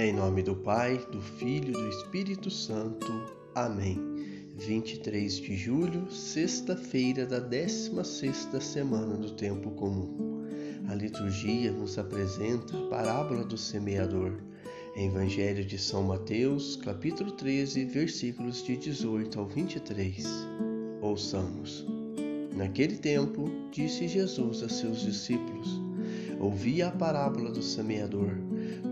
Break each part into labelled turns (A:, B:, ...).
A: Em nome do Pai, do Filho e do Espírito Santo. Amém. 23 de julho, sexta-feira da 16ª semana do tempo comum. A liturgia nos apresenta a parábola do semeador. Evangelho de São Mateus, capítulo 13, versículos de 18 ao 23. Ouçamos. Naquele tempo, disse Jesus a seus discípulos: Ouvi a parábola do semeador.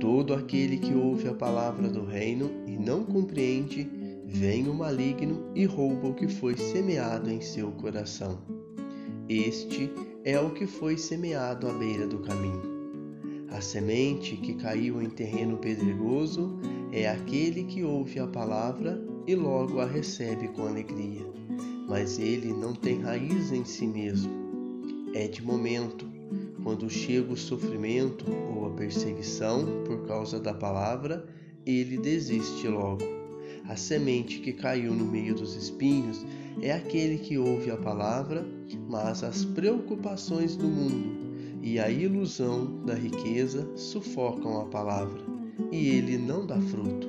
A: Todo aquele que ouve a palavra do reino e não compreende, vem o maligno e rouba o que foi semeado em seu coração. Este é o que foi semeado à beira do caminho. A semente que caiu em terreno pedregoso é aquele que ouve a palavra e logo a recebe com alegria, mas ele não tem raiz em si mesmo. É de momento, quando chega o sofrimento ou a perseguição por causa da palavra, ele desiste logo. A semente que caiu no meio dos espinhos é aquele que ouve a palavra, mas as preocupações do mundo e a ilusão da riqueza sufocam a palavra, e ele não dá fruto.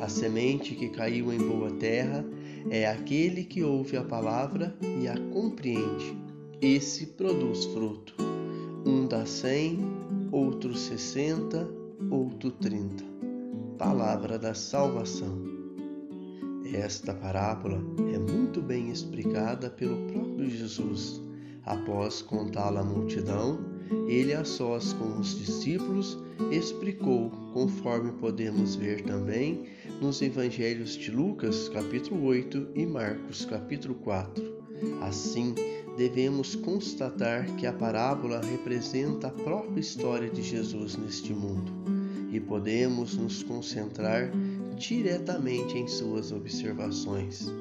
A: A semente que caiu em boa terra é aquele que ouve a palavra e a compreende. Esse produz fruto. Um dá cem, outro sessenta, outro trinta. Palavra da salvação. Esta parábola é muito bem explicada pelo próprio Jesus. Após contá-la à multidão, ele a sós com os discípulos explicou, conforme podemos ver também nos evangelhos de Lucas, capítulo 8 e Marcos, capítulo 4. Assim, devemos constatar que a parábola representa a própria história de Jesus neste mundo e podemos nos concentrar diretamente em suas observações.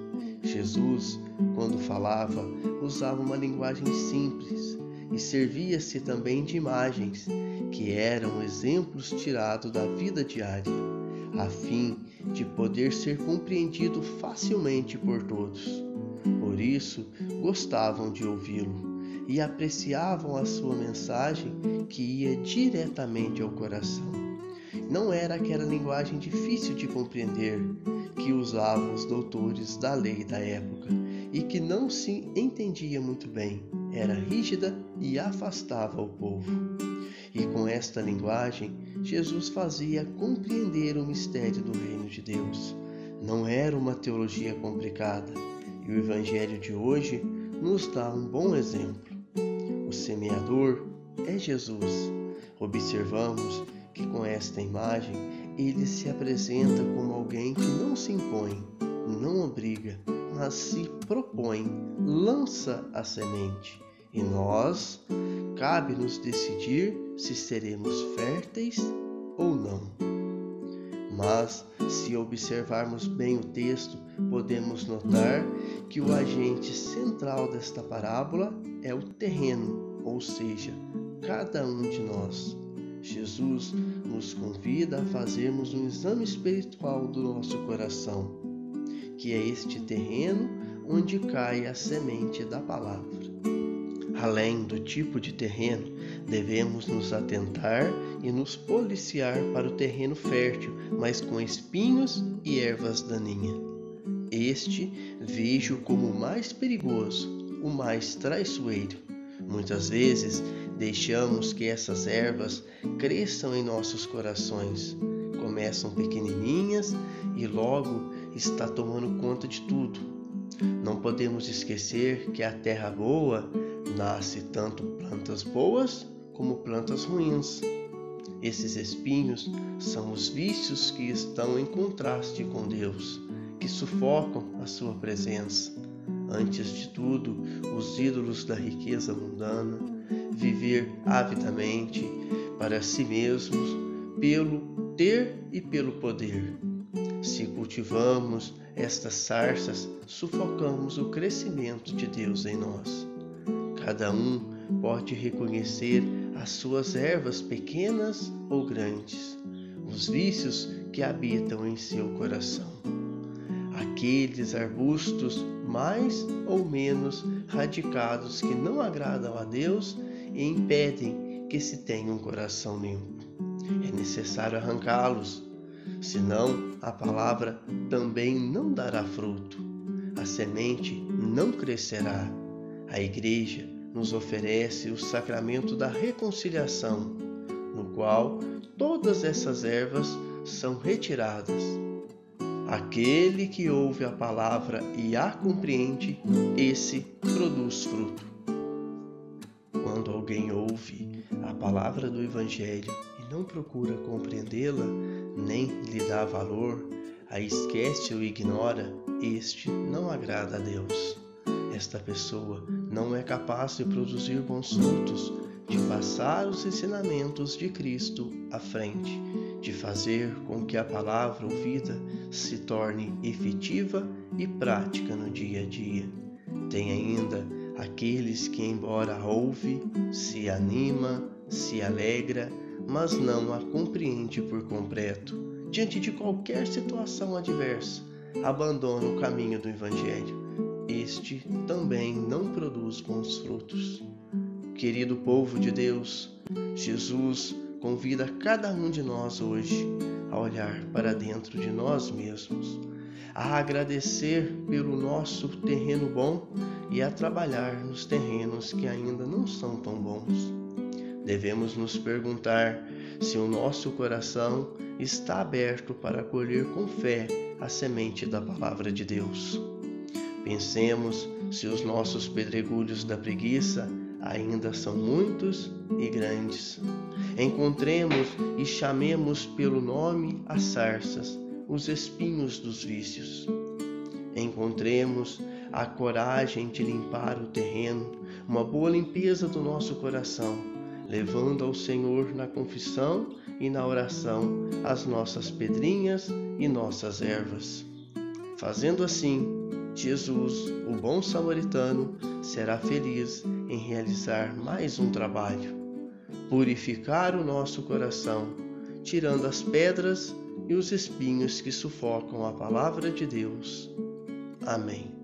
A: Jesus, quando falava, usava uma linguagem simples e servia-se também de imagens, que eram exemplos tirados da vida diária, a fim de poder ser compreendido facilmente por todos. Por isso, gostavam de ouvi-lo e apreciavam a sua mensagem que ia diretamente ao coração. Não era aquela linguagem difícil de compreender que usavam os doutores da lei da época e que não se entendia muito bem, era rígida e afastava o povo. E com esta linguagem, Jesus fazia compreender o mistério do reino de Deus. Não era uma teologia complicada, e o Evangelho de hoje nos dá um bom exemplo. O semeador é Jesus. Observamos que com esta imagem ele se apresenta como alguém que não se impõe, não obriga, mas se propõe, lança a semente. E nós, cabe-nos decidir se seremos férteis ou não. Mas, se observarmos bem o texto, podemos notar que o agente central desta parábola é o terreno, ou seja, cada um de nós. Jesus nos convida a fazermos um exame espiritual do nosso coração, que é este terreno onde cai a semente da palavra. Além do tipo de terreno, devemos nos atentar e nos policiar para o terreno fértil, mas com espinhos e ervas daninhas. Este vejo como o mais perigoso, o mais traiçoeiro. Muitas vezes deixamos que essas ervas cresçam em nossos corações. Começam pequenininhas e logo está tomando conta de tudo. Não podemos esquecer que a terra boa nasce tanto plantas boas como plantas ruins. Esses espinhos são os vícios que estão em contraste com Deus, que sufocam a sua presença. Antes de tudo, os ídolos da riqueza mundana, viver avidamente para si mesmos, pelo ter e pelo poder. Se cultivamos estas sarças, sufocamos o crescimento de Deus em nós. Cada um pode reconhecer as suas ervas pequenas ou grandes, os vícios que habitam em seu coração. Aqueles arbustos mais ou menos radicados que não agradam a Deus e impedem que se tenha um coração limpo. É necessário arrancá-los, senão a palavra também não dará fruto. A semente não crescerá. A igreja nos oferece o sacramento da reconciliação, no qual todas essas ervas são retiradas. Aquele que ouve a palavra e a compreende, esse produz fruto. Quando alguém ouve a palavra do Evangelho e não procura compreendê-la, nem lhe dá valor, a esquece ou ignora, este não agrada a Deus. Esta pessoa não é capaz de produzir bons frutos, de passar os ensinamentos de Cristo à frente, de fazer com que a palavra ouvida se torne efetiva e prática no dia a dia. Tem ainda aqueles que, embora ouve, se anima, se alegra, mas não a compreende por completo. Diante de qualquer situação adversa, abandona o caminho do Evangelho. Este também não produz bons frutos. Querido povo de Deus, Jesus convida cada um de nós hoje a olhar para dentro de nós mesmos, a agradecer pelo nosso terreno bom e a trabalhar nos terrenos que ainda não são tão bons. Devemos nos perguntar se o nosso coração está aberto para acolher com fé a semente da palavra de Deus. Pensemos se os nossos pedregulhos da preguiça ainda são muitos e grandes. Encontremos e chamemos pelo nome as sarças, os espinhos dos vícios. Encontremos a coragem de limpar o terreno, uma boa limpeza do nosso coração, levando ao Senhor na confissão e na oração as nossas pedrinhas e nossas ervas. Fazendo assim, Jesus, o bom samaritano, será feliz em realizar mais um trabalho, purificar o nosso coração, tirando as pedras e os espinhos que sufocam a palavra de Deus. Amém.